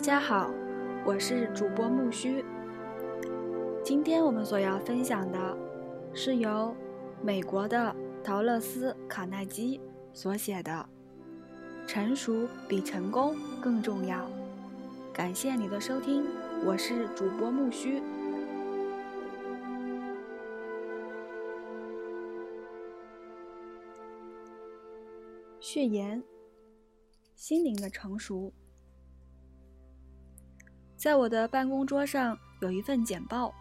大家好，我是主播木须。今天我们所要分享的是由美国的陶乐斯·卡耐基所写的《成熟比成功更重要》。感谢你的收听，我是主播木须。序言：心灵的成熟。在我的办公桌上有一份简报，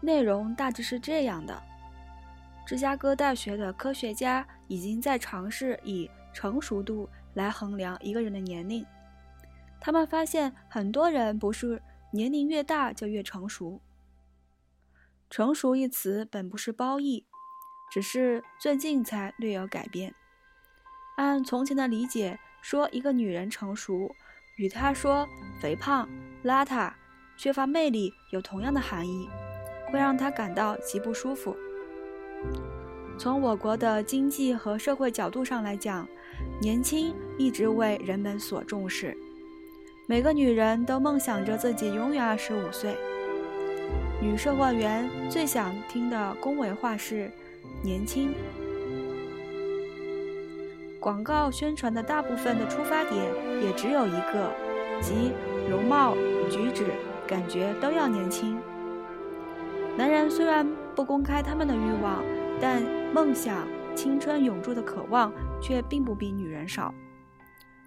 内容大致是这样的：芝加哥大学的科学家已经在尝试以成熟度来衡量一个人的年龄。他们发现，很多人不是年龄越大就越成熟。成熟一词本不是褒义，只是最近才略有改变。按从前的理解，说一个女人成熟，与她说肥胖。邋遢、缺乏魅力有同样的含义，会让他感到极不舒服。从我国的经济和社会角度上来讲，年轻一直为人们所重视。每个女人都梦想着自己永远二十五岁。女售货员最想听的恭维话是“年轻”。广告宣传的大部分的出发点也只有一个，即容貌。举止、感觉都要年轻。男人虽然不公开他们的欲望，但梦想、青春永驻的渴望却并不比女人少。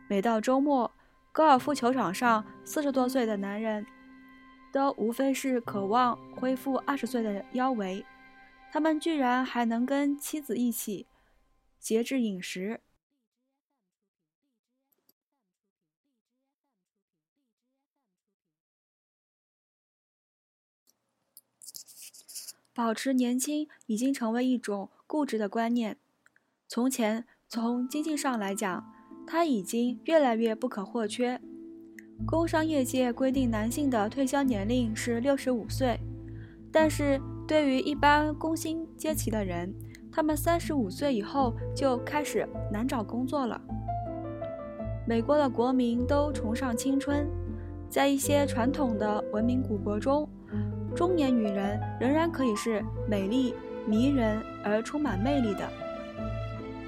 每到周末，高尔夫球场上四十多岁的男人，都无非是渴望恢复二十岁的腰围。他们居然还能跟妻子一起节制饮食。保持年轻已经成为一种固执的观念。从前，从经济上来讲，它已经越来越不可或缺。工商业界规定男性的退休年龄是六十五岁，但是对于一般工薪阶级的人，他们三十五岁以后就开始难找工作了。美国的国民都崇尚青春，在一些传统的文明古国中。中年女人仍然可以是美丽、迷人而充满魅力的。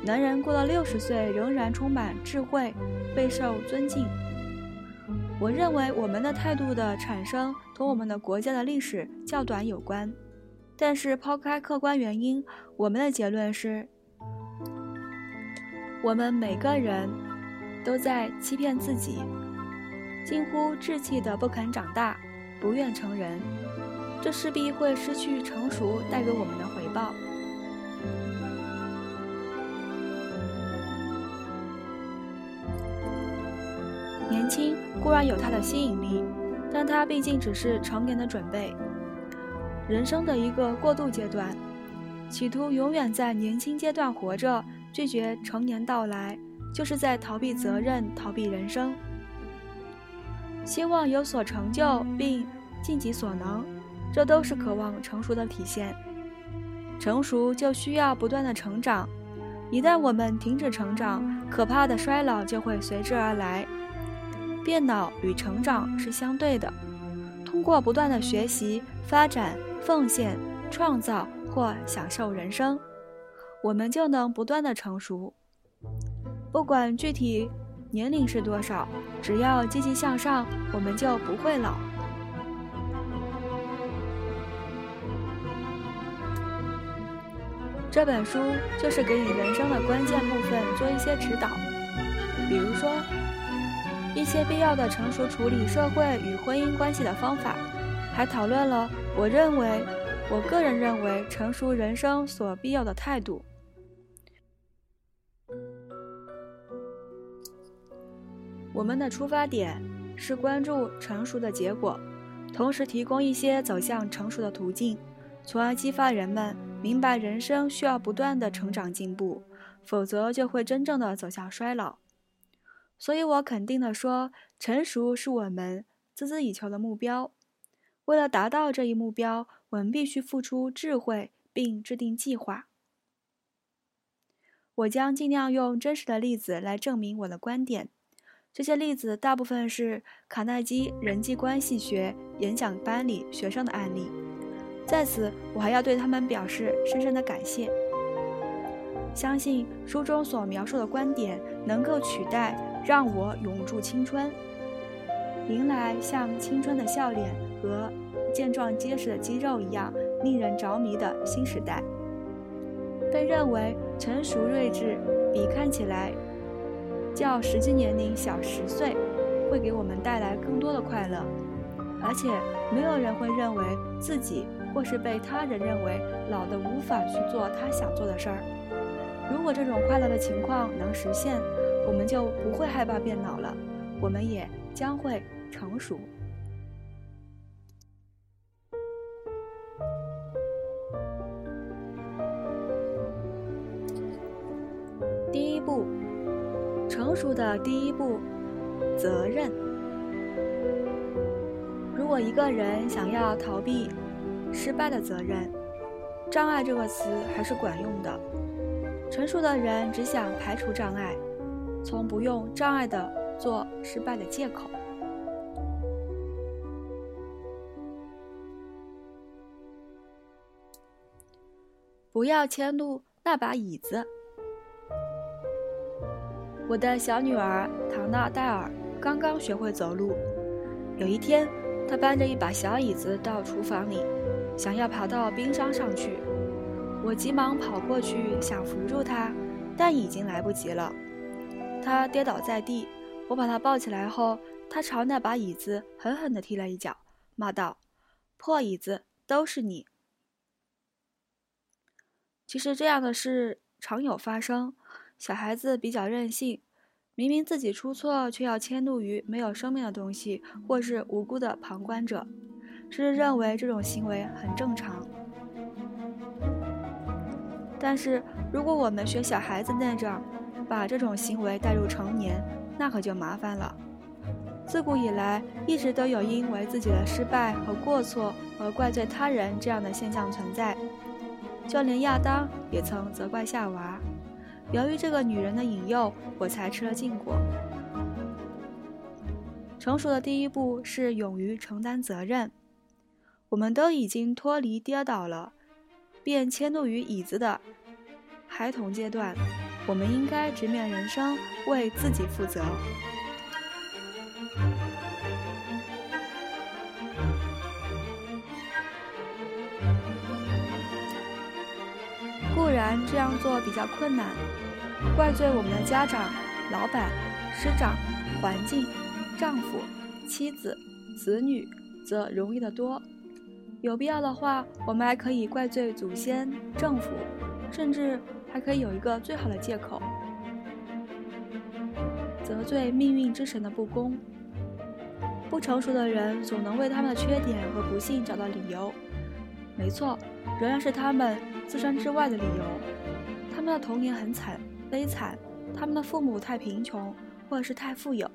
男人过了六十岁仍然充满智慧，备受尊敬。我认为我们的态度的产生同我们的国家的历史较短有关，但是抛开客观原因，我们的结论是：我们每个人都在欺骗自己，近乎稚气的不肯长大，不愿成人。这势必会失去成熟带给我们的回报。年轻固然有它的吸引力，但它毕竟只是成年的准备，人生的一个过渡阶段。企图永远在年轻阶段活着，拒绝成年到来，就是在逃避责任，逃避人生。希望有所成就，并尽己所能。这都是渴望成熟的体现。成熟就需要不断的成长，一旦我们停止成长，可怕的衰老就会随之而来。变老与成长是相对的。通过不断的学习、发展、奉献、创造或享受人生，我们就能不断的成熟。不管具体年龄是多少，只要积极向上，我们就不会老。这本书就是给你人生的关键部分做一些指导，比如说一些必要的成熟处理社会与婚姻关系的方法，还讨论了我认为我个人认为成熟人生所必要的态度。我们的出发点是关注成熟的结果，同时提供一些走向成熟的途径，从而激发人们。明白人生需要不断的成长进步，否则就会真正的走向衰老。所以我肯定的说，成熟是我们孜孜以求的目标。为了达到这一目标，我们必须付出智慧并制定计划。我将尽量用真实的例子来证明我的观点。这些例子大部分是卡耐基人际关系学演讲班里学生的案例。在此，我还要对他们表示深深的感谢。相信书中所描述的观点能够取代让我永驻青春，迎来像青春的笑脸和健壮结实的肌肉一样令人着迷的新时代。被认为成熟睿智比看起来较实际年龄小十岁，会给我们带来更多的快乐，而且没有人会认为自己或是被他人认为老的无法去做他想做的事儿。如果这种快乐的情况能实现，我们就不会害怕变老了，我们也将会成熟。第一步，成熟的第一步，责任。如果一个人想要逃避失败的责任，障碍这个词还是管用的。成熟的人只想排除障碍，从不用障碍的做失败的借口。不要迁怒那把椅子。我的小女儿唐纳戴尔刚刚学会走路。有一天，她搬着一把小椅子到厨房里，想要爬到冰山上去。我急忙跑过去想扶住他，但已经来不及了。他跌倒在地，我把他抱起来后，他朝那把椅子狠狠地踢了一脚，骂道：“破椅子，都是你！”其实这样的事常有发生。小孩子比较任性，明明自己出错，却要迁怒于没有生命的东西或是无辜的旁观者，甚至认为这种行为很正常。但是如果我们学小孩子那样，把这种行为带入成年，那可就麻烦了。自古以来，一直都有因为自己的失败和过错而怪罪他人这样的现象存在。就连亚当也曾责怪夏娃。由于这个女人的引诱，我才吃了禁果。成熟的第一步是勇于承担责任。我们都已经脱离跌倒了，便迁怒于椅子的孩童阶段，我们应该直面人生，为自己负责。固然这样做比较困难，怪罪我们的家长、老板、师长、环境、丈夫、妻子、子女，则容易得多。有必要的话，我们还可以怪罪祖先、政府，甚至还可以有一个最好的借口：责罪命运之神的不公。不成熟的人总能为他们的缺点和不幸找到理由。没错，仍然是他们。自身之外的理由，他们的童年很惨悲惨，他们的父母太贫穷，或是太富有，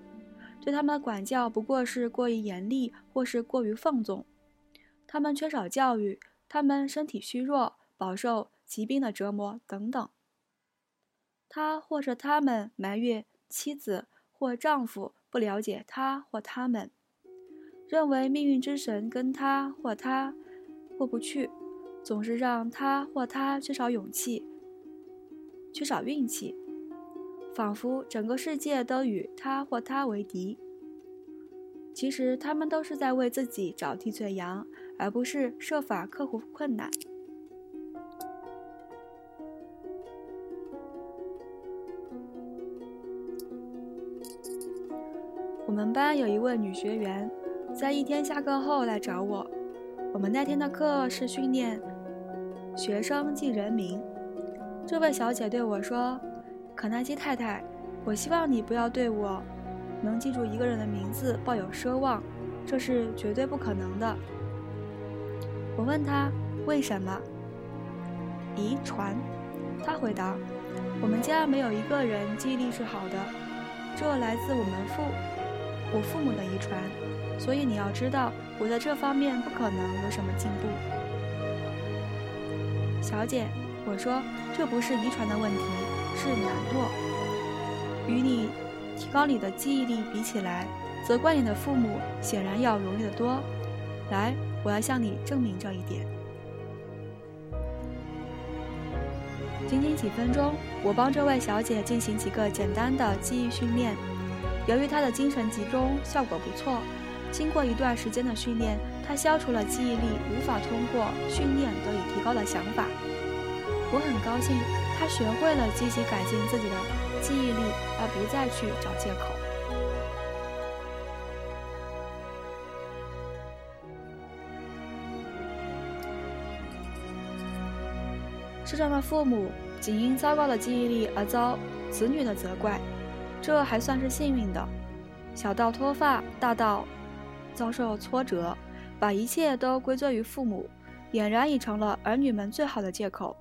对他们的管教不过是过于严厉，或是过于放纵。他们缺少教育，他们身体虚弱，饱受疾病的折磨等等。他或者他们埋怨妻子或丈夫不了解他或他们，认为命运之神跟他或他过不去。总是让他或他缺少勇气，缺少运气，仿佛整个世界都与他或她为敌。其实他们都是在为自己找替罪羊，而不是设法克服困难。我们班有一位女学员，在一天下课后来找我。我们那天的课是训练。学生记人名，这位小姐对我说：“可奈基太太，我希望你不要对我能记住一个人的名字抱有奢望，这是绝对不可能的。”我问她为什么？遗传，她回答：“我们家没有一个人记忆力是好的，这来自我们父我父母的遗传，所以你要知道，我在这方面不可能有什么进步。”小姐，我说这不是遗传的问题，是懒惰。与你提高你的记忆力比起来，责怪你的父母显然要容易得多。来，我要向你证明这一点。仅仅几分钟，我帮这位小姐进行几个简单的记忆训练。由于她的精神集中效果不错，经过一段时间的训练，她消除了记忆力无法通过训练得以提高的想法。我很高兴，她学会了积极改进自己的记忆力，而不再去找借口。世上的父母仅因糟糕的记忆力而遭子女的责怪，这还算是幸运的；小到脱发，大到遭受挫折，把一切都归罪于父母，俨然已成了儿女们最好的借口。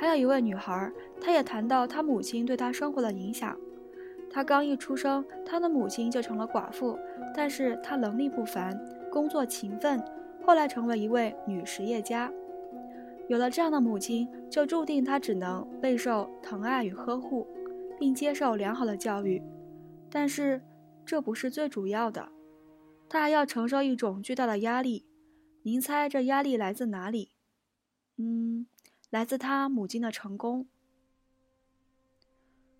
还有一位女孩，她也谈到她母亲对她生活的影响。她刚一出生，她的母亲就成了寡妇，但是她能力不凡，工作勤奋，后来成为一位女实业家。有了这样的母亲，就注定她只能备受疼爱与呵护，并接受良好的教育。但是，这不是最主要的，她还要承受一种巨大的压力。您猜这压力来自哪里？嗯，来自她母亲的成功。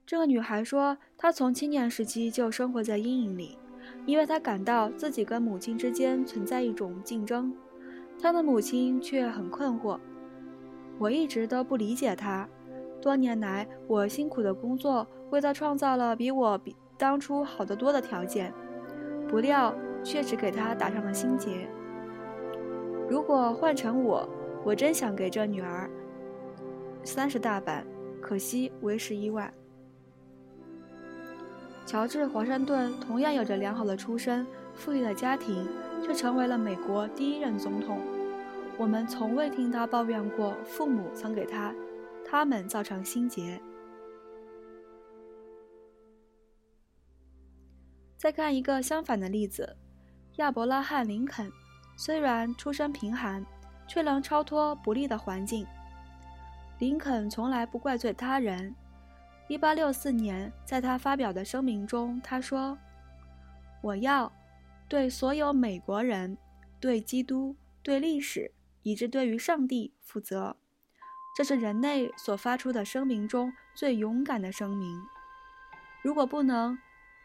这个女孩说，她从青年时期就生活在阴影里，因为她感到自己跟母亲之间存在一种竞争，她的母亲却很困惑。我一直都不理解他。多年来，我辛苦的工作为他创造了比我比当初好得多的条件，不料却只给他打上了心结。如果换成我，我真想给这女儿三十大板，可惜为时已晚。乔治·华盛顿同样有着良好的出身、富裕的家庭，却成为了美国第一任总统。我们从未听他抱怨过父母曾给他、他们造成心结。再看一个相反的例子，亚伯拉罕·林肯，虽然出身贫寒，却能超脱不利的环境。林肯从来不怪罪他人。1864年，在他发表的声明中，他说：“我要对所有美国人、对基督、对历史。”以致对于上帝负责，这是人类所发出的声明中最勇敢的声明。如果不能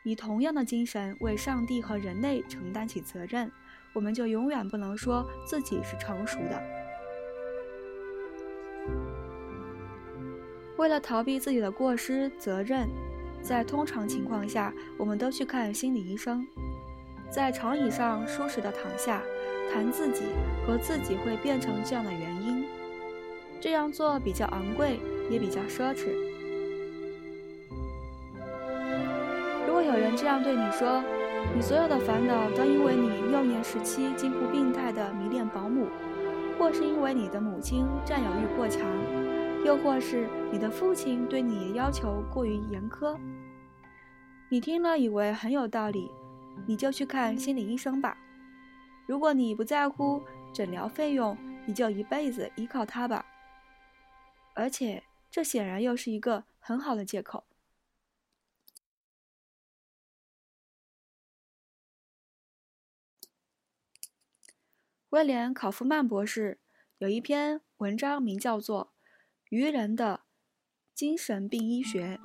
以同样的精神为上帝和人类承担起责任，我们就永远不能说自己是成熟的。为了逃避自己的过失责任，在通常情况下，我们都去看心理医生，在长椅上舒适的躺下。谈自己和自己会变成这样的原因，这样做比较昂贵，也比较奢侈。如果有人这样对你说，你所有的烦恼都因为你幼年时期近乎病态的迷恋保姆，或是因为你的母亲占有欲过强，又或是你的父亲对你要求过于严苛，你听了以为很有道理，你就去看心理医生吧。如果你不在乎诊疗费用，你就一辈子依靠他吧。而且，这显然又是一个很好的借口。威廉·考夫曼博士有一篇文章，名叫做《愚人的精神病医学》，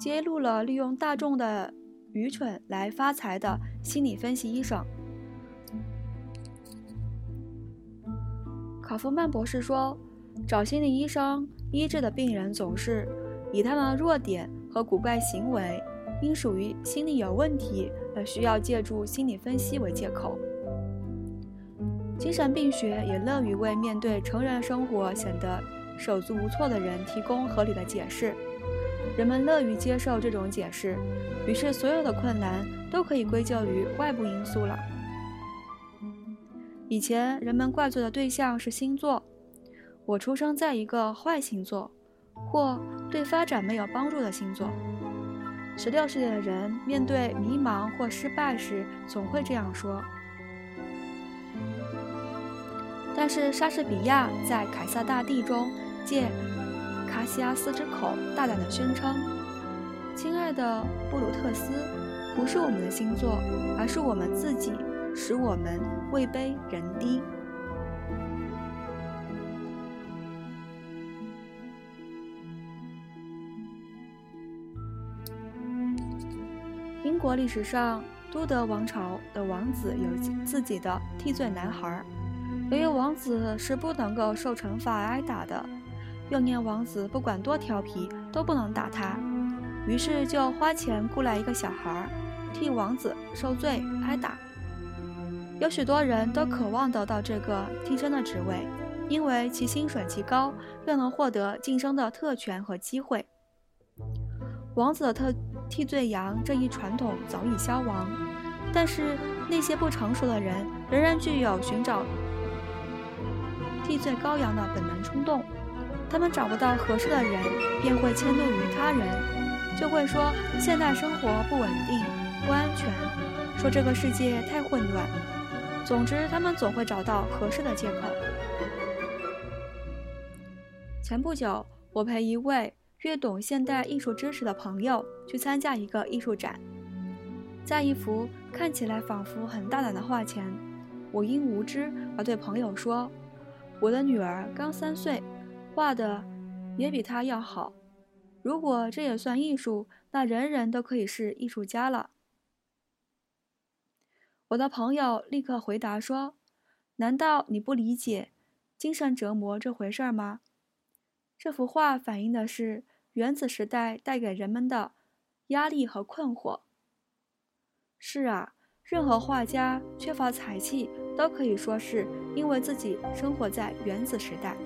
揭露了利用大众的愚蠢来发财的心理分析医生。卡夫曼博士说：“找心理医生医治的病人总是以他们的弱点和古怪行为，因属于心理有问题而需要借助心理分析为借口。精神病学也乐于为面对成人生活显得手足无措的人提供合理的解释。人们乐于接受这种解释，于是所有的困难都可以归咎于外部因素了。”以前人们怪罪的对象是星座，我出生在一个坏星座，或对发展没有帮助的星座。十六世纪的人面对迷茫或失败时，总会这样说。但是莎士比亚在《凯撒大帝》中借卡西亚斯之口大胆地宣称：“亲爱的布鲁特斯，不是我们的星座，而是我们自己，使我们位卑人低。英国历史上，都德王朝的王子有自己的替罪男孩，由于王子是不能够受惩罚挨打的，幼年王子不管多调皮都不能打他。于是就花钱雇来一个小孩，替王子受罪挨打。有许多人都渴望得到这个替身的职位，因为其薪水极高，又能获得晋升的特权和机会。王子的特替罪羊这一传统早已消亡，但是那些不成熟的人仍然具有寻找替罪羔羊的本能冲动。他们找不到合适的人，便会迁怒于他人。就会说现代生活不稳定、不安全，说这个世界太混乱。总之，他们总会找到合适的借口。前不久，我陪一位略懂现代艺术知识的朋友去参加一个艺术展，在一幅看起来仿佛很大胆的画前，我因无知而对朋友说：“我的女儿刚三岁，画的也比她要好。”如果这也算艺术，那人人都可以是艺术家了。我的朋友立刻回答说：“难道你不理解精神折磨这回事儿吗？这幅画反映的是原子时代带给人们的压力和困惑。是啊，任何画家缺乏才气，都可以说是因为自己生活在原子时代。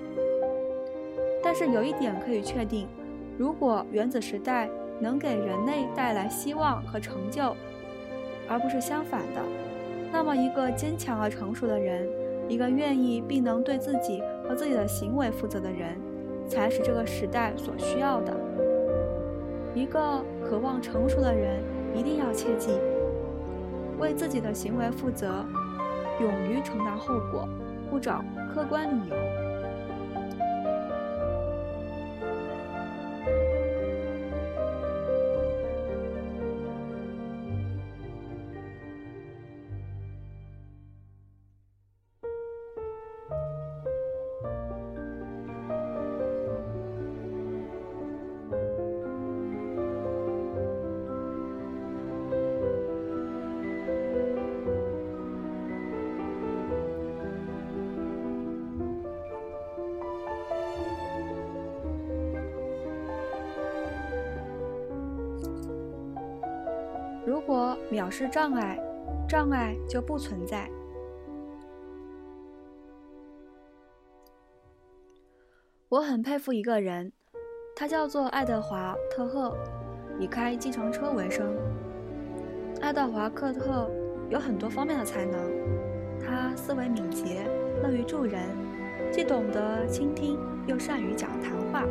但是有一点可以确定。”如果原子时代能给人类带来希望和成就，而不是相反的，那么一个坚强而成熟的人，一个愿意并能对自己和自己的行为负责的人，才是这个时代所需要的。一个渴望成熟的人，一定要切记为自己的行为负责，勇于承担后果，不找客观理由。表示障碍，障碍就不存在。我很佩服一个人，他叫做爱德华·特赫，以开计程车为生。爱德华·克特有很多方面的才能，他思维敏捷，乐于助人，既懂得倾听，又善于讲谈话。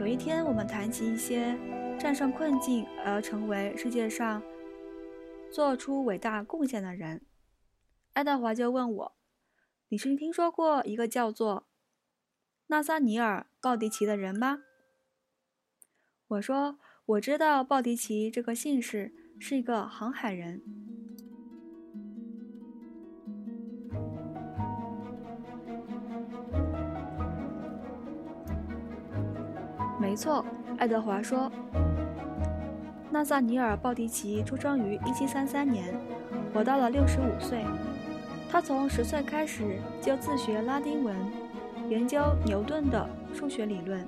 有一天，我们谈起一些。战胜困境而成为世界上做出伟大贡献的人，爱德华就问我：“你是听说过一个叫做纳萨尼尔·鲍迪奇的人吗？”我说：“我知道鲍迪奇这个姓氏是一个航海人。”没错，爱德华说。纳萨尼尔·鲍迪奇出生于1733年，活到了65岁。他从十岁开始就自学拉丁文，研究牛顿的数学理论。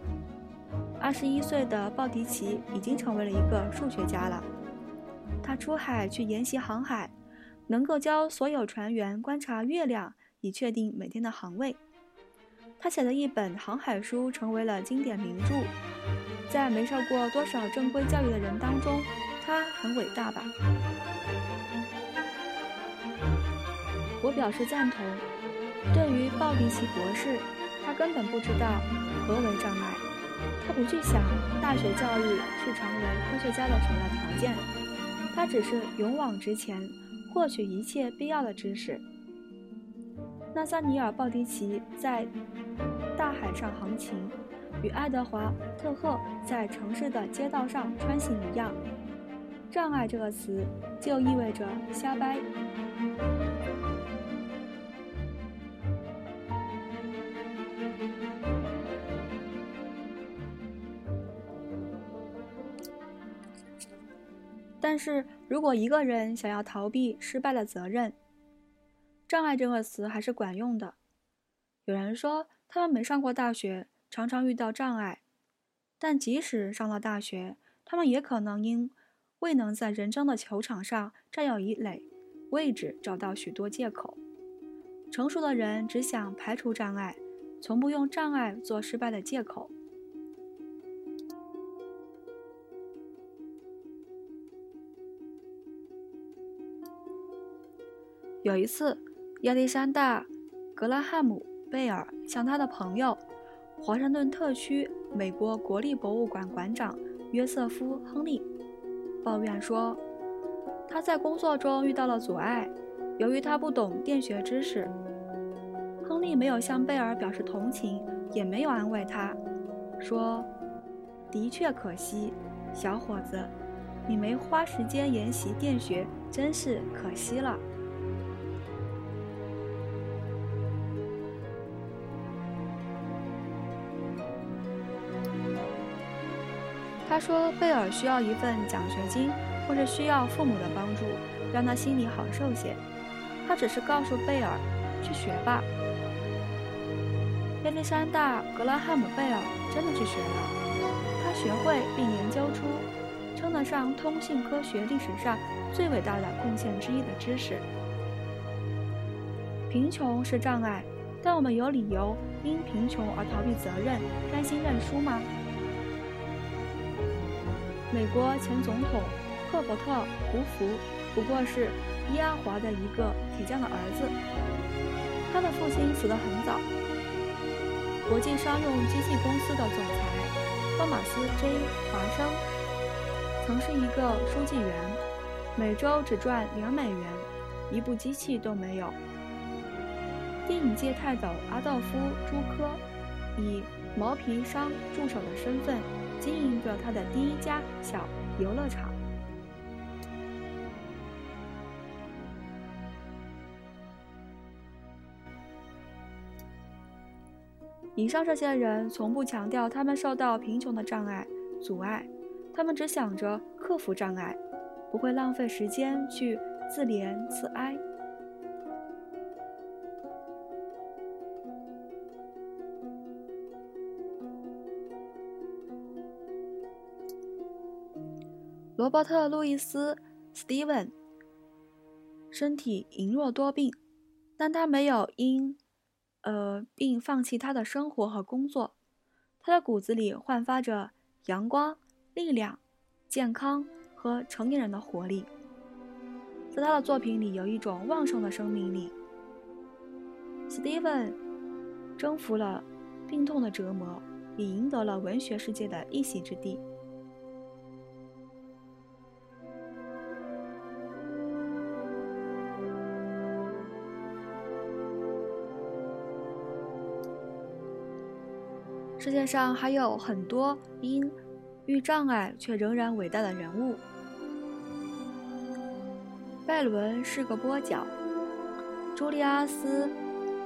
21岁的鲍迪奇已经成为了一个数学家了。他出海去研习航海，能够教所有船员观察月亮，以确定每天的航位。他写的一本航海书成为了经典名著。在没受过多少正规教育的人当中，他很伟大吧？我表示赞同。对于鲍迪奇博士，他根本不知道何为障碍，他不去想大学教育是成为科学家的首要条件，他只是勇往直前，获取一切必要的知识。纳萨尼尔·鲍迪奇在大海上航行，与爱德华·特赫在城市的街道上穿行一样。障碍这个词就意味着瞎掰。但是如果一个人想要逃避失败的责任，障碍这个词还是管用的。有人说他们没上过大学，常常遇到障碍，但即使上了大学，他们也可能因未能在人生的球场上占有一垒位置，找到许多借口。成熟的人只想排除障碍，从不用障碍做失败的借口。有一次，亚历山大·格拉汉姆·贝尔向他的朋友、华盛顿特区美国国立博物馆馆长约瑟夫·亨利抱怨说，他在工作中遇到了阻碍，由于他不懂电学知识。亨利没有向贝尔表示同情，也没有安慰他，说：“的确可惜，小伙子，你没花时间研习电学，真是可惜了。”他说：“贝尔需要一份奖学金，或者需要父母的帮助，让他心里好受些。他只是告诉贝尔，去学吧。”亚历山大·格拉汉姆·贝尔真的去学了，他学会并研究出称得上通信科学历史上最伟大的贡献之一的知识。贫穷是障碍，但我们有理由因贫穷而逃避责任，甘心认输吗？美国前总统赫伯特·胡佛不过是伊阿华的一个铁匠的儿子。他的父亲死得很早。国际商用机器公司的总裁托马斯 ·J· 华生曾是一个书记员，每周只赚两美元，一部机器都没有。电影界泰斗阿道夫·朱科以毛皮商助手的身份。经营着他的第一家小游乐场。以上这些人从不强调他们受到贫穷的障碍阻碍，他们只想着克服障碍，不会浪费时间去自怜自哀。罗伯特·路易斯·斯蒂文身体羸弱多病，但他没有因呃病放弃他的生活和工作。他的骨子里焕发着阳光、力量、健康和成年人的活力。在他的作品里有一种旺盛的生命力。斯蒂文征服了病痛的折磨，也赢得了文学世界的一席之地。世界上还有很多因遇障碍却仍然伟大的人物。拜伦是个跛脚，朱利阿斯·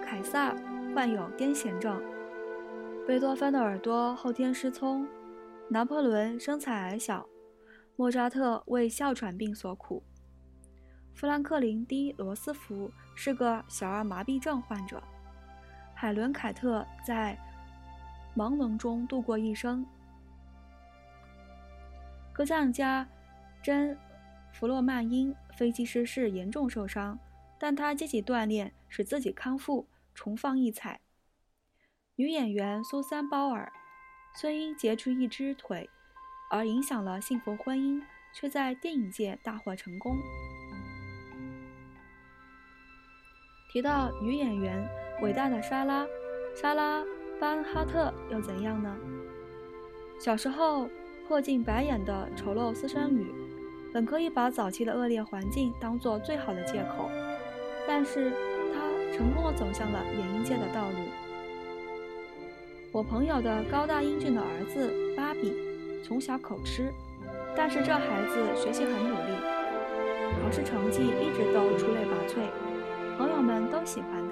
凯撒患有癫痫症，贝多芬的耳朵后天失聪，拿破仑身材矮小，莫扎特为哮喘病所苦，富兰克林 ·D· 罗斯福是个小儿麻痹症患者，海伦·凯特在。朦胧中度过一生。歌唱家珍·弗洛曼因飞机失事严重受伤，但他积极锻炼，使自己康复，重放异彩。女演员苏珊·鲍尔虽因截去一只腿而影响了幸福婚姻，却在电影界大获成功。提到女演员，伟大的莎拉·莎拉。班哈特又怎样呢？小时候破镜白眼的丑陋私生女，本可以把早期的恶劣环境当做最好的借口，但是她成功的走向了演艺界的道路。我朋友的高大英俊的儿子芭比，从小口吃，但是这孩子学习很努力，考试成绩一直都出类拔萃，朋友们都喜欢他。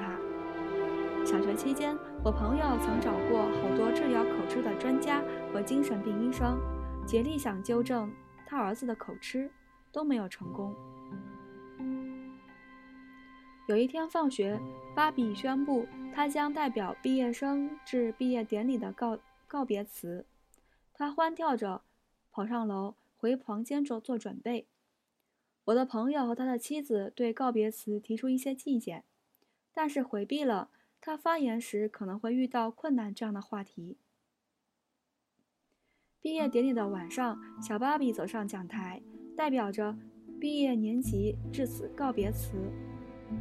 小学期间，我朋友曾找过好多治疗口吃的专家和精神病医生，竭力想纠正他儿子的口吃，都没有成功。有一天放学，芭比宣布他将代表毕业生致毕业典礼的告告别词。他欢跳着跑上楼，回房间做做准备。我的朋友和他的妻子对告别词提出一些意见，但是回避了他发言时可能会遇到困难这样的话题。毕业典礼的晚上，小芭比走上讲台，代表着毕业年级致辞告别词。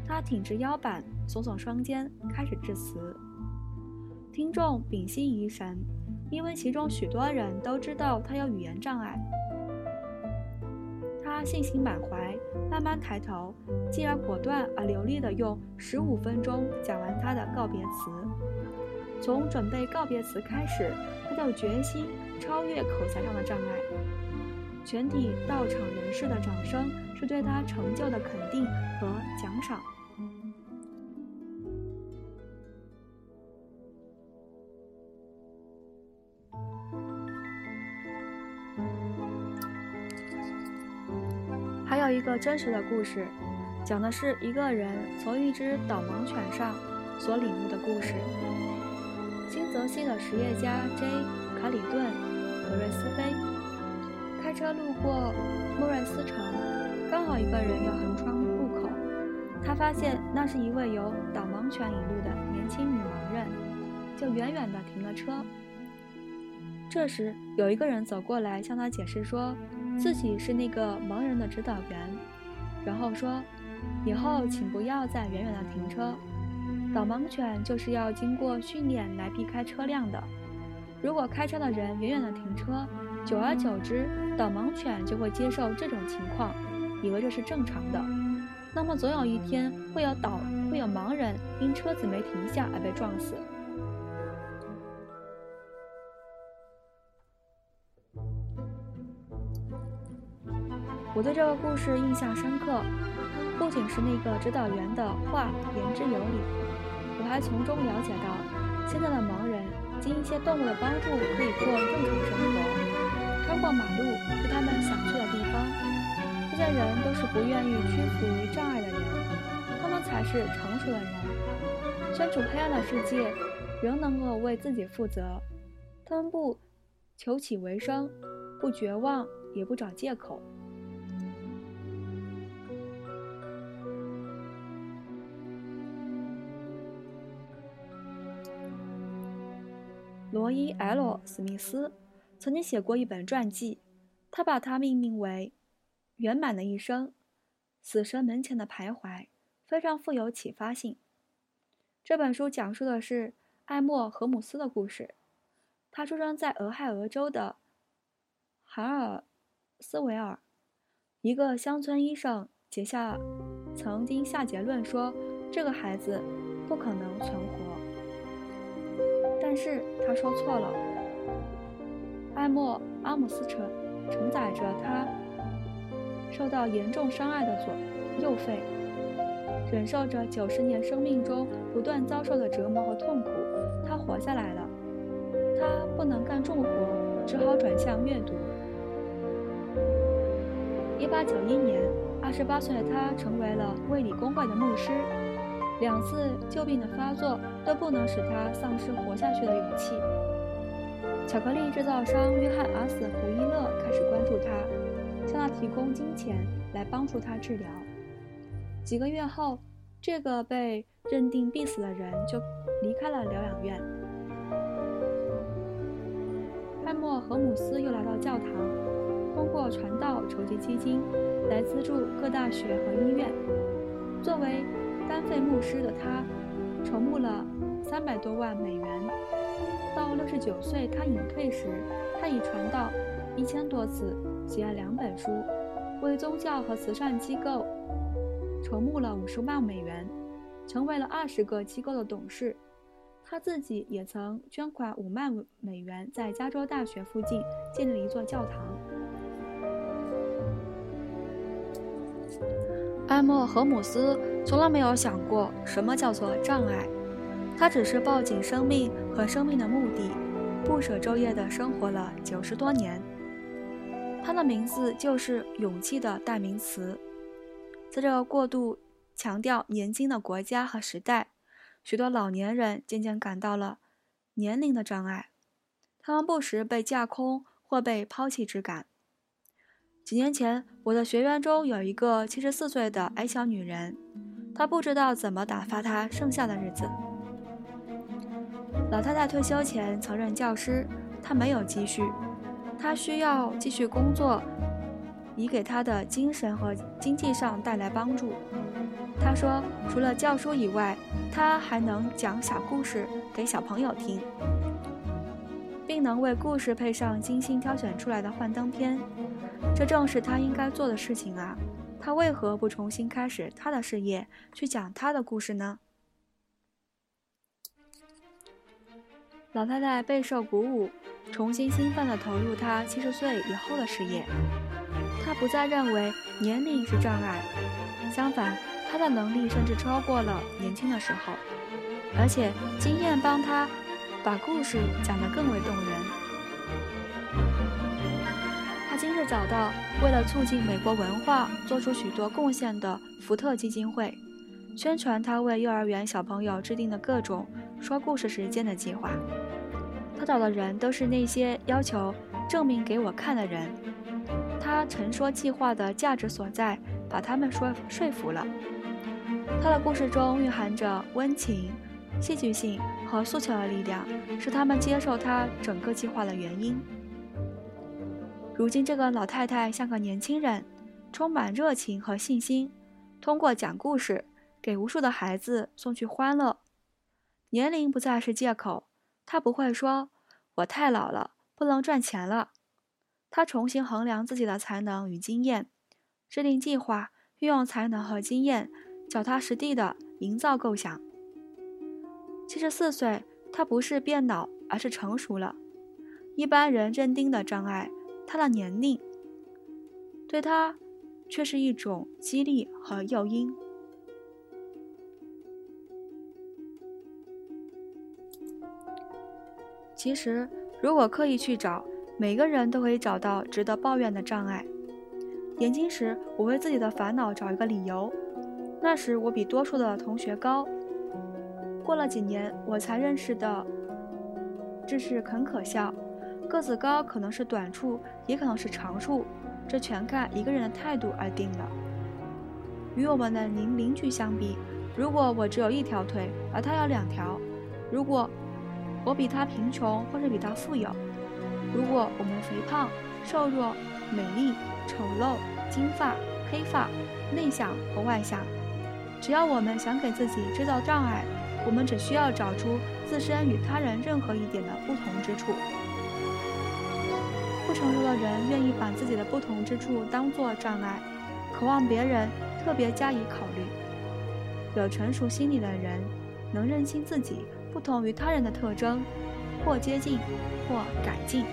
他挺直腰板，耸耸双肩，开始致辞。听众屏息凝神，因为其中许多人都知道他有语言障碍。他信心满怀，慢慢抬头，继而果断而流利地用十五分钟讲完他的告别词。从准备告别词开始，他就决心超越口才上的障碍。全体到场人士的掌声。是对他成就的肯定和奖赏。一个真实的故事，讲的是一个人从一只导盲犬上所领悟的故事。新泽西的实业家 J. 卡里顿·格瑞斯菲开车路过莫瑞斯城。刚好一个人要横穿路口，他发现那是一位由导盲犬引路的年轻女盲人，就远远地停了车。这时，有一个人走过来向他解释说，自己是那个盲人的指导员，然后说，以后请不要再远远的停车，导盲犬就是要经过训练来避开车辆的。如果开车的人远远的停车，久而久之，导盲犬就会接受这种情况。以为这是正常的，那么总有一天会有导会有盲人因车子没停下而被撞死。我对这个故事印象深刻，不仅是那个指导员的话言之有理，我还从中了解到，现在的盲人经一些动物的帮助可以过正常生活，穿过马路去他们想去的地方。这些人都是不愿意屈服于障碍的人，他们才是成熟的人。身处黑暗的世界，仍能够为自己负责。他们不求起为生，不绝望，也不找借口。罗伊 ·L· 史密斯曾经写过一本传记，他把它命名为。圆满的一生，死神门前的徘徊，非常富有启发性。这本书讲述的是艾默·荷姆斯的故事。他出生在俄亥俄州的海尔斯维尔，一个乡村医生结下曾经下结论说这个孩子不可能存活，但是他说错了。艾默·阿姆斯特承载着他。受到严重伤害的左右肺，忍受着九十年生命中不断遭受的折磨和痛苦，他活下来了。他不能干重活，只好转向阅读。一八九一年，二十八岁的他成为了卫理公会的牧师。两次旧病的发作都不能使他丧失活下去的勇气。巧克力制造商约翰·阿斯·胡伊勒开始关注他。向他提供金钱来帮助他治疗。几个月后，这个被认定必死的人就离开了疗养院。艾默·荷姆斯又来到教堂，通过传道筹集基金，来资助各大学和医院。作为单费牧师的他，筹募了三百多万美元。到六十九岁他隐退时，他已传道一千多次。写了两本书，为宗教和慈善机构筹募了五十万美元，成为了二十个机构的董事。他自己也曾捐款五万美元，在加州大学附近建立了一座教堂。艾默和姆斯从来没有想过什么叫做障碍，他只是抱紧生命和生命的目的，不舍昼夜地生活了九十多年。他的名字就是勇气的代名词。在这个过度强调年轻的国家和时代。许多老年人渐渐感到了年龄的障碍，他们不时被架空或被抛弃之感。几年前，我的学员中有一个七十四岁的矮小女人，她不知道怎么打发她剩下的日子。老太太退休前曾任教师，她没有积蓄，她需要继续工作，以给她的精神和经济上带来帮助。她说：“除了教书以外，她还能讲小故事给小朋友听，并能为故事配上精心挑选出来的幻灯片。这正是他应该做的事情啊！他为何不重新开始他的事业，去讲他的故事呢？”老太太备受鼓舞，重新兴奋地投入她七十岁以后的事业。她不再认为年龄是障碍，相反。他的能力甚至超过了年轻的时候，而且经验帮他把故事讲得更为动人。是找到为了促进美国文化做出许多贡献的福特基金会，宣传他为幼儿园小朋友制定的各种说故事时间的计划。他找的人都是那些要求证明给我看的人。他陈说计划的价值所在，把他们说说服了。他的故事中蕴含着温情、戏剧性和诉求的力量，是他们接受他整个计划的原因。如今，这个老太太像个年轻人，充满热情和信心，通过讲故事给无数的孩子送去欢乐。年龄不再是借口，她不会说“我太老了，不能赚钱了”。她重新衡量自己的才能与经验，制定计划，运用才能和经验。脚踏实地的营造构想。七十四岁，他不是变老，而是成熟了。一般人认定的障碍，他的年龄，对他却是一种激励和诱因。其实，如果刻意去找，每个人都可以找到值得抱怨的障碍。年轻时，我为自己的烦恼找一个理由。那时我比多数的同学高。过了几年，我才认识的，这是很可笑。个子高可能是短处，也可能是长处，这全看一个人的态度而定的。与我们的邻邻居相比，如果我只有一条腿，而他有两条；如果我比他贫穷，或者比他富有；如果我们肥胖、瘦弱、美丽、丑陋、金发、黑发、内向或外向。只要我们想给自己制造障碍，我们只需要找出自身与他人任何一点的不同之处。不成熟的人愿意把自己的不同之处当作障碍，渴望别人特别加以考虑。有成熟心理的人能认清自己不同于他人的特征，或接近，或改进。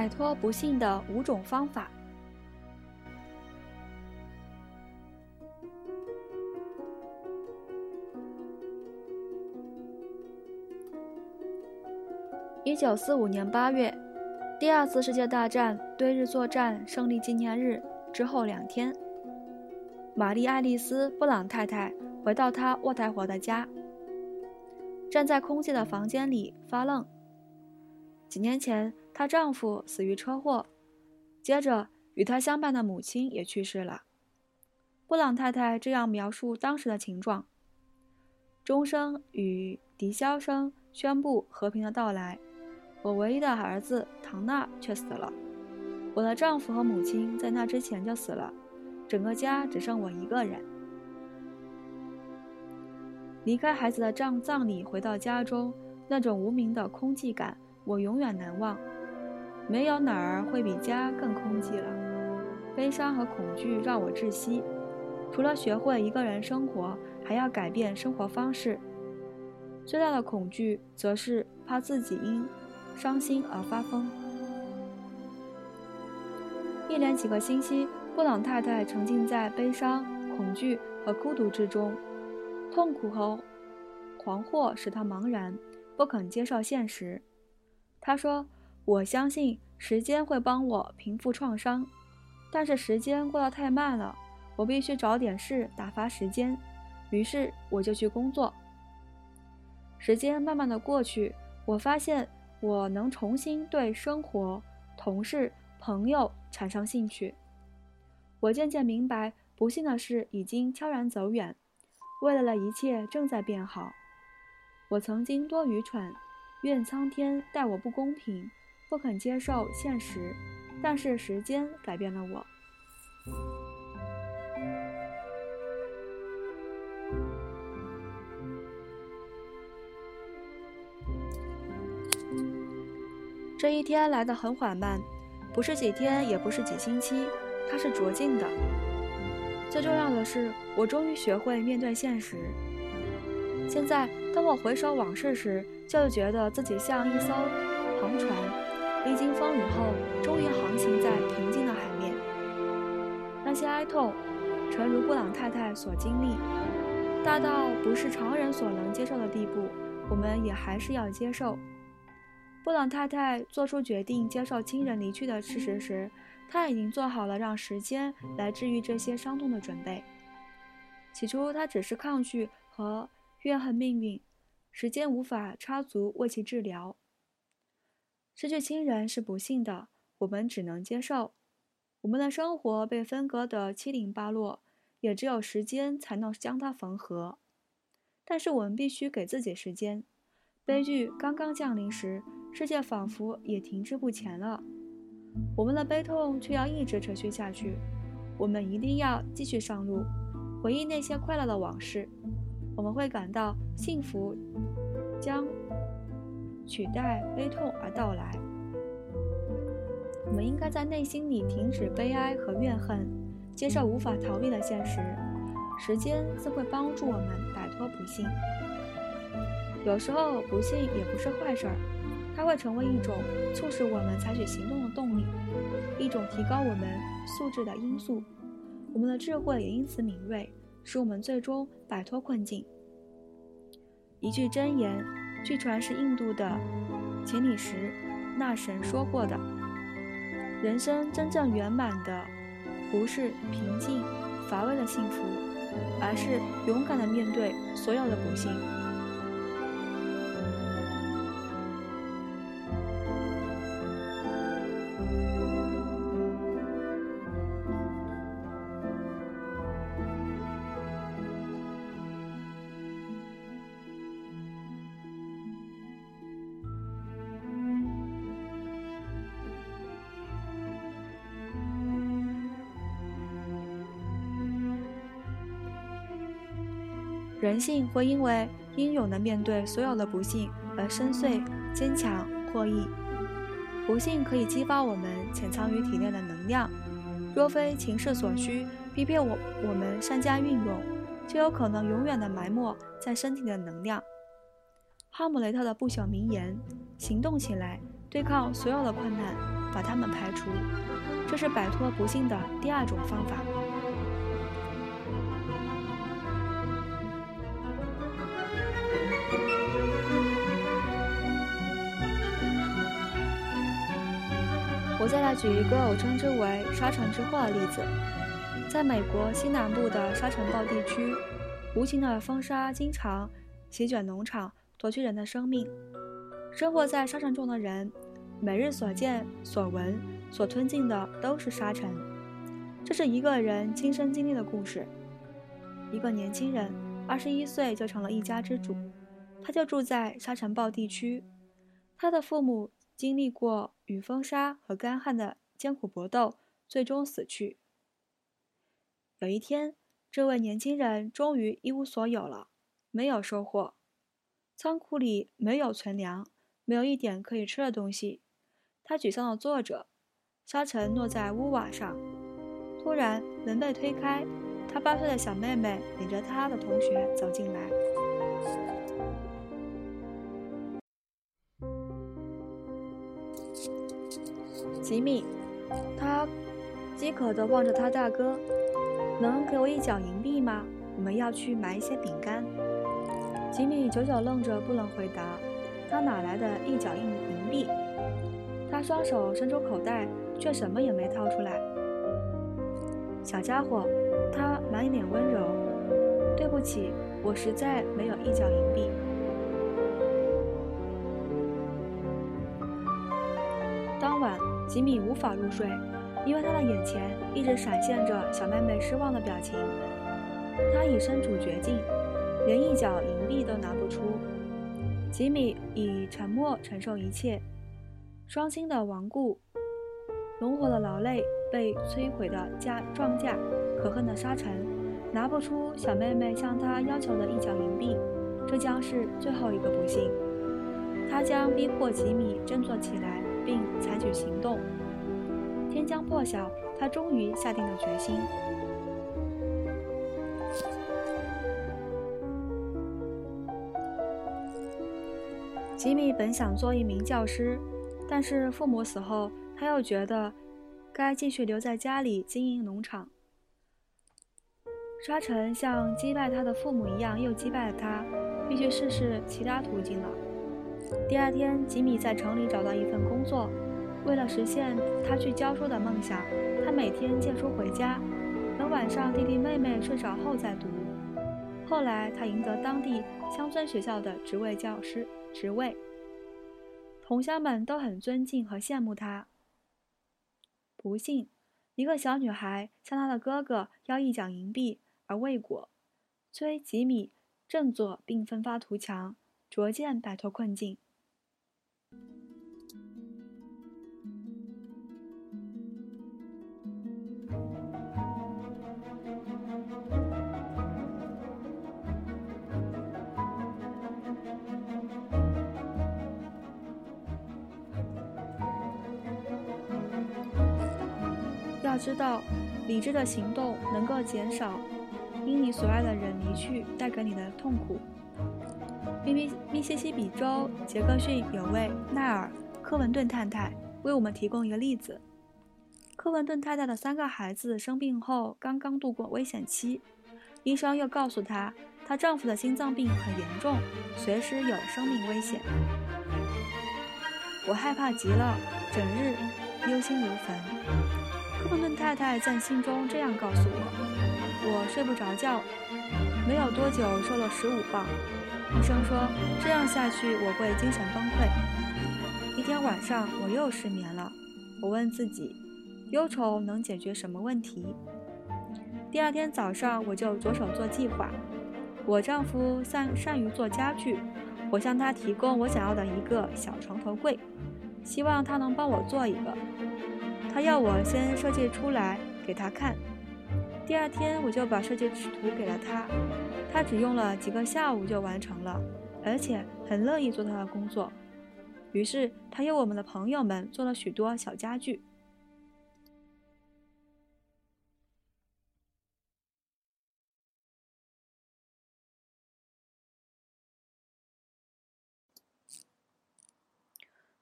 摆脱不幸的五种方法。一九四五年八月，第二次世界大战对日作战胜利纪念日之后两天，玛丽·爱丽丝·布朗太太回到她渥太华的家，站在空寂的房间里发愣。几年前，她丈夫死于车祸，接着与她相伴的母亲也去世了。布朗太太这样描述当时的情状：钟声与笛箫声宣布和平的到来，我唯一的儿子唐纳却死了。我的丈夫和母亲在那之前就死了，整个家只剩我一个人。离开孩子的葬葬礼，回到家中，那种无名的空寂感，我永远难忘。没有哪儿会比家更空寂了。悲伤和恐惧让我窒息。除了学会一个人生活，还要改变生活方式。最大的恐惧则是怕自己因伤心而发疯。一连几个星期，布朗太太沉浸在悲伤、恐惧和孤独之中，痛苦和惶惑使她茫然，不肯接受现实。她说：“我相信时间会帮我平复创伤，但是时间过得太慢了。”我必须找点事打发时间，于是我就去工作。时间慢慢的过去，我发现我能重新对生活、同事、朋友产生兴趣。我渐渐明白，不幸的事已经悄然走远，未来的一切正在变好。我曾经多愚蠢，怨苍天待我不公平，不肯接受现实，但是时间改变了我。这一天来得很缓慢，不是几天，也不是几星期，它是逐进的。最重要的是，我终于学会面对现实。现在，当我回首往事时，就觉得自己像一艘航船，历经风雨后，终于航行在平静的海面。那些哀痛，诚如布朗太太所经历，大到不是常人所能接受的地步，我们也还是要接受。布朗太太做出决定接受亲人离去的事实时，她已经做好了让时间来治愈这些伤痛的准备。起初，她只是抗拒和怨恨命运，时间无法插足为其治疗。失去亲人是不幸的，我们只能接受。我们的生活被分割得七零八落，也只有时间才能将它缝合。但是，我们必须给自己时间。悲剧刚刚降临时。世界仿佛也停滞不前了，我们的悲痛却要一直持续下去。我们一定要继续上路，回忆那些快乐的往事。我们会感到幸福将取代悲痛而到来。我们应该在内心里停止悲哀和怨恨，接受无法逃避的现实。时间自会帮助我们摆脱不幸。有时候，不幸也不是坏事儿。它会成为一种促使我们采取行动的动力，一种提高我们素质的因素。我们的智慧也因此敏锐，使我们最终摆脱困境。一句箴言，据传是印度的钱理什那神说过的：“人生真正圆满的，不是平静乏味的幸福，而是勇敢的面对所有的不幸。”人性会因为英勇地面对所有的不幸而深邃、坚强、获益。不幸可以激发我们潜藏于体内的能量，若非情势所需，逼迫我我们善加运用，就有可能永远地埋没在身体的能量。哈姆雷特的不朽名言：“行动起来，对抗所有的困难，把它们排除。”这是摆脱不幸的第二种方法。再来举一个我称之为“沙尘之祸”的例子。在美国西南部的沙尘暴地区，无情的风沙经常席卷农场，夺去人的生命。生活在沙尘中的人，每日所见、所闻、所吞进的都是沙尘。这是一个人亲身经历的故事。一个年轻人，二十一岁就成了一家之主。他就住在沙尘暴地区，他的父母经历过与风沙和干旱的艰苦搏斗，最终死去。有一天，这位年轻人终于一无所有了，没有收获，仓库里没有存粮，没有一点可以吃的东西。他沮丧地坐着，沙尘落在屋瓦上。突然，门被推开，他八岁的小妹妹领着他的同学走进来。吉米，他饥渴地望着他大哥，能给我一角银币吗？我们要去买一些饼干。吉米久久愣着，不能回答。他哪来的一角银银币？他双手伸出口袋，却什么也没掏出来。小家伙，他满脸温柔。对不起，我实在没有一角银币。吉米无法入睡，因为他的眼前一直闪现着小妹妹失望的表情。他已身处绝境，连一角银币都拿不出。吉米以沉默承受一切，双亲的亡故，农活的劳累，被摧毁的家庄稼，可恨的沙尘，拿不出小妹妹向他要求的一角银币，这将是最后一个不幸。他将逼迫吉米振作起来。并采取行动。天将破晓，他终于下定了决心。吉米本想做一名教师，但是父母死后，他又觉得该继续留在家里经营农场。沙尘像击败他的父母一样，又击败了他，必须试试其他途径了。第二天，吉米在城里找到一份工作。为了实现他去教书的梦想，他每天借书回家，等晚上弟弟妹妹睡着后再读。后来，他赢得当地乡村学校的职位教师职位，同乡们都很尊敬和羡慕他。不幸，一个小女孩向他的哥哥要一角银币而未果，催吉米振作并奋发图强。逐渐摆脱困境。要知道，理智的行动能够减少因你所爱的人离去带给你的痛苦。密密密西西比州杰克逊有位奈尔·科文顿太太为我们提供一个例子。科文顿太太的三个孩子生病后刚刚度过危险期，医生又告诉她，她丈夫的心脏病很严重，随时有生命危险。我害怕极了，整日忧心如焚。科文顿太太在信中这样告诉我：“我睡不着觉，没有多久瘦了十五磅。”医生说：“这样下去我会精神崩溃。”一天晚上，我又失眠了。我问自己：“忧愁能解决什么问题？”第二天早上，我就着手做计划。我丈夫善善于做家具，我向他提供我想要的一个小床头柜，希望他能帮我做一个。他要我先设计出来给他看。第二天，我就把设计图给了他。他只用了几个下午就完成了，而且很乐意做他的工作。于是他又我们的朋友们做了许多小家具。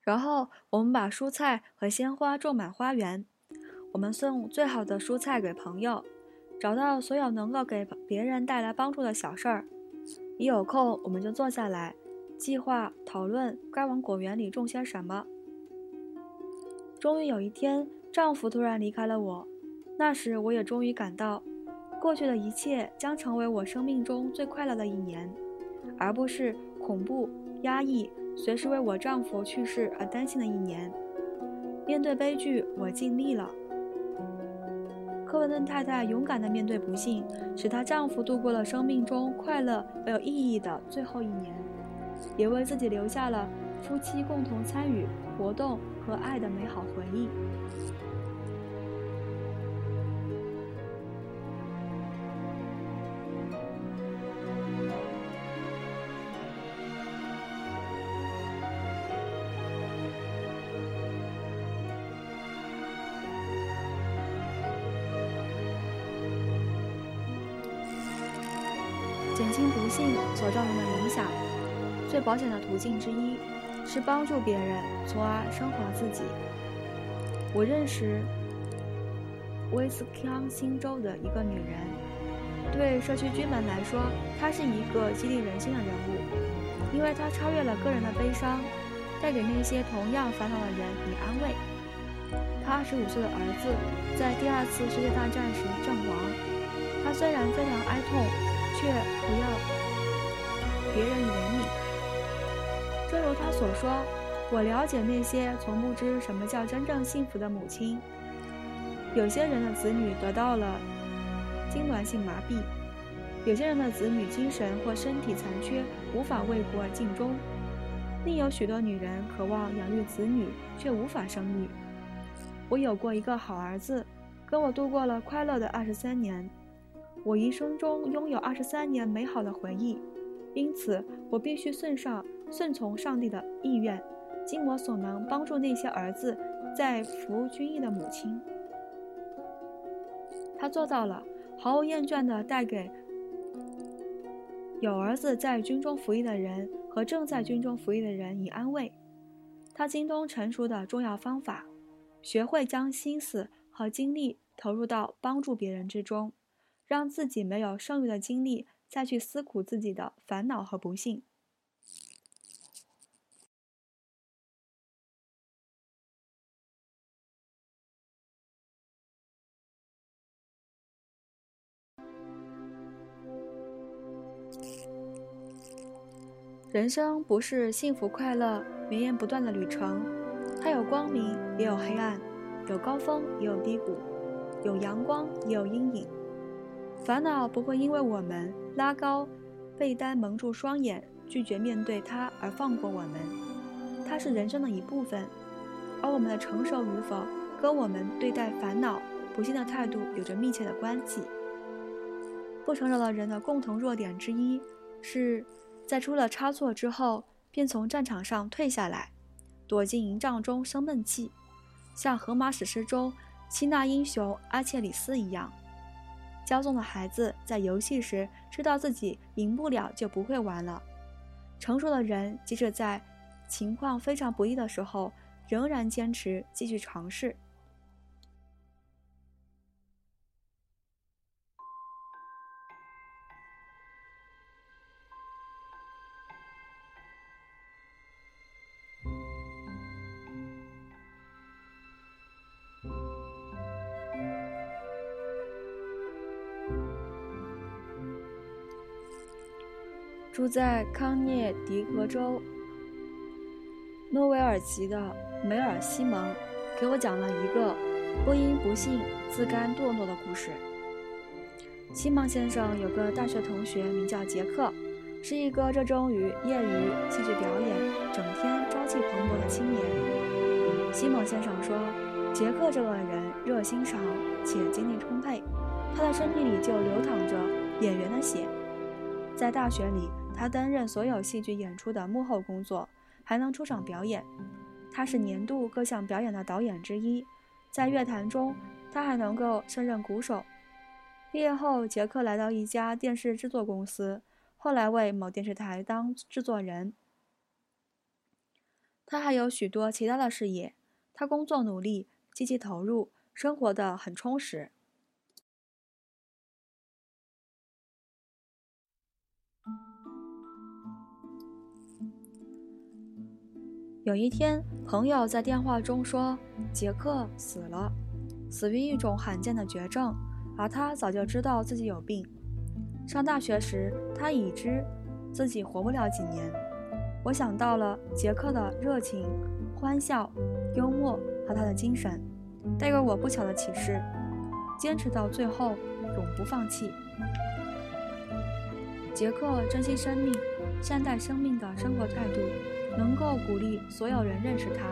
然后我们把蔬菜和鲜花种满花园。我们送最好的蔬菜给朋友。找到所有能够给别人带来帮助的小事儿，一有空我们就坐下来，计划讨论该往果园里种些什么。终于有一天，丈夫突然离开了我，那时我也终于感到，过去的一切将成为我生命中最快乐的一年，而不是恐怖、压抑、随时为我丈夫去世而担心的一年。面对悲剧，我尽力了。科登太太勇敢地面对不幸，使她丈夫度过了生命中快乐而有意义的最后一年，也为自己留下了夫妻共同参与活动和爱的美好回忆。保险的途径之一是帮助别人，从而升华自己。我认识威斯康星州的一个女人，对社区居民来说，她是一个激励人心的人物，因为她超越了个人的悲伤，带给那些同样烦恼的人以安慰。她二十五岁的儿子在第二次世界大战时阵亡，她虽然非常哀痛。却不要别人怜悯。正如他所说：“我了解那些从不知什么叫真正幸福的母亲。有些人的子女得到了痉挛性麻痹，有些人的子女精神或身体残缺，无法为国尽忠。另有许多女人渴望养育子女，却无法生育。我有过一个好儿子，跟我度过了快乐的二十三年。”我一生中拥有二十三年美好的回忆，因此我必须送上顺从上帝的意愿，尽我所能帮助那些儿子在服军役的母亲。他做到了，毫无厌倦地带给有儿子在军中服役的人和正在军中服役的人以安慰。他精通成熟的重要方法，学会将心思和精力投入到帮助别人之中。让自己没有剩余的精力再去思苦自己的烦恼和不幸。人生不是幸福快乐绵延不断的旅程，它有光明也有黑暗，有高峰也有低谷，有阳光也有阴影。烦恼不会因为我们拉高被单蒙住双眼，拒绝面对它而放过我们。它是人生的一部分，而我们的成熟与否，跟我们对待烦恼、不幸的态度有着密切的关系。不成熟的人的共同弱点之一，是在出了差错之后，便从战场上退下来，躲进营帐中生闷气，像荷马史诗中希腊英雄阿切里斯一样。骄纵的孩子在游戏时知道自己赢不了，就不会玩了。成熟的人即使在情况非常不利的时候，仍然坚持继续尝试。在康涅狄格州诺维尔奇的梅尔西蒙给我讲了一个不因不幸自甘堕落的故事。西蒙先生有个大学同学名叫杰克，是一个热衷于业余戏剧表演、整天朝气蓬勃的青年。西蒙先生说，杰克这个人热心肠且精力充沛，他的身体里就流淌着演员的血。在大学里。他担任所有戏剧演出的幕后工作，还能出场表演。他是年度各项表演的导演之一，在乐坛中，他还能够胜任鼓手。毕业后，杰克来到一家电视制作公司，后来为某电视台当制作人。他还有许多其他的事业。他工作努力，积极投入，生活的很充实。有一天，朋友在电话中说：“杰克死了，死于一种罕见的绝症，而他早就知道自己有病。上大学时，他已知自己活不了几年。”我想到了杰克的热情、欢笑、幽默和他的精神，带给我不小的启示。坚持到最后，永不放弃。杰克珍惜生命、善待生命的生活态度，能够鼓励所有人认识他、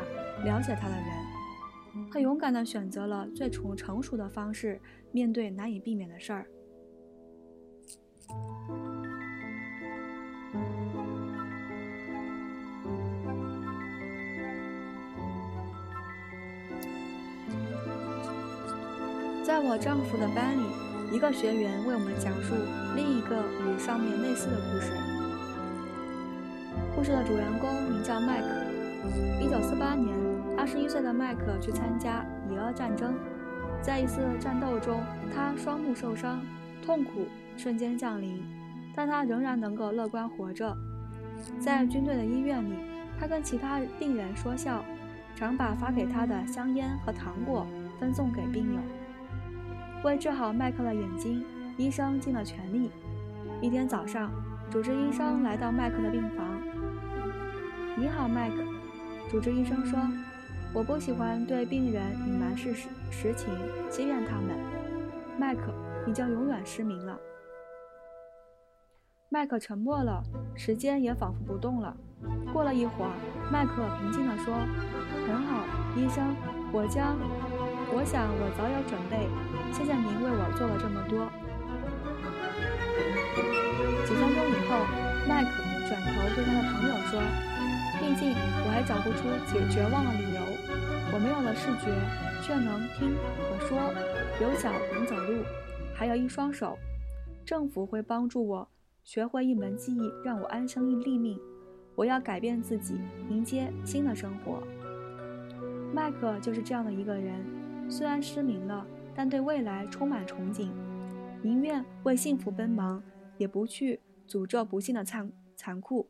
了解他的人。他勇敢地选择了最成成熟的方式面对难以避免的事儿。在我丈夫的班里。一个学员为我们讲述另一个与上面类似的故事。故事的主人公名叫麦克。1948年，21岁的麦克去参加以俄战争，在一次战斗中，他双目受伤，痛苦瞬间降临，但他仍然能够乐观活着。在军队的医院里，他跟其他病人说笑，常把发给他的香烟和糖果分送给病友。为治好麦克的眼睛，医生尽了全力。一天早上，主治医生来到麦克的病房。“你好，麦克。”主治医生说，“我不喜欢对病人隐瞒事实实情，欺骗他们。麦克，你将永远失明了。”麦克沉默了，时间也仿佛不动了。过了一会儿，麦克平静地说：“很好，医生，我将……我想我早有准备。”谢谢您为我做了这么多。几分钟以后，麦克转头对他的朋友说：“毕竟我还找不出解绝望的理由。我没有了视觉，却能听和说，有脚能走路，还有一双手。政府会帮助我学会一门技艺，让我安身立命。我要改变自己，迎接新的生活。”麦克就是这样的一个人，虽然失明了。但对未来充满憧憬，宁愿为幸福奔忙，也不去诅咒不幸的残残酷。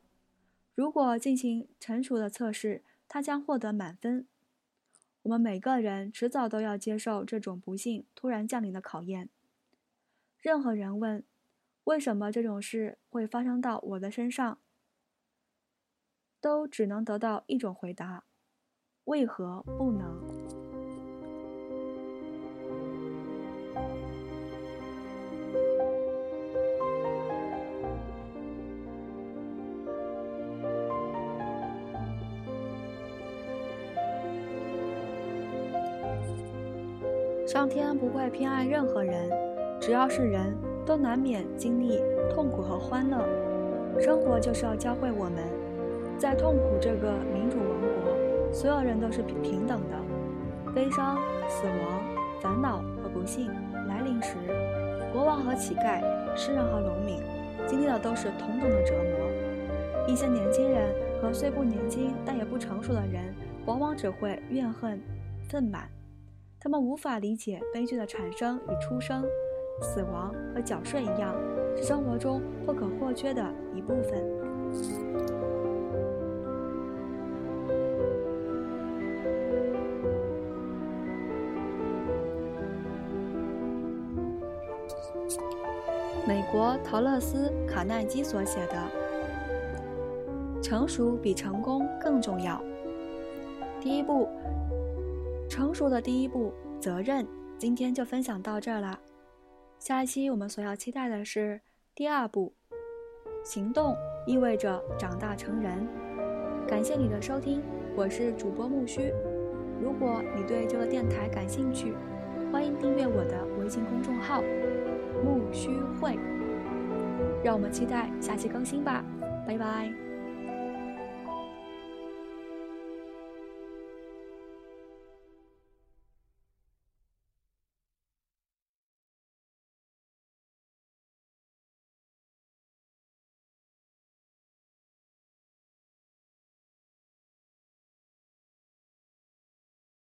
如果进行成熟的测试，他将获得满分。我们每个人迟早都要接受这种不幸突然降临的考验。任何人问为什么这种事会发生到我的身上，都只能得到一种回答：为何不能？上天不会偏爱任何人，只要是人都难免经历痛苦和欢乐。生活就是要教会我们，在痛苦这个民主王国，所有人都是平等的。悲伤、死亡、烦恼和不幸来临时，国王和乞丐、诗人和农民经历的都是同等的折磨。一些年轻人和虽不年轻但也不成熟的人，往往只会怨恨、愤满。他们无法理解悲剧的产生与出生、死亡和缴税一样，是生活中不可或缺的一部分。美国陶乐斯·卡耐基所写的《成熟比成功更重要》，第一步。成熟的第一步，责任。今天就分享到这儿了。下一期我们所要期待的是第二步，行动意味着长大成人。感谢你的收听，我是主播木须。如果你对这个电台感兴趣，欢迎订阅我的微信公众号“木须会”。让我们期待下期更新吧，拜拜。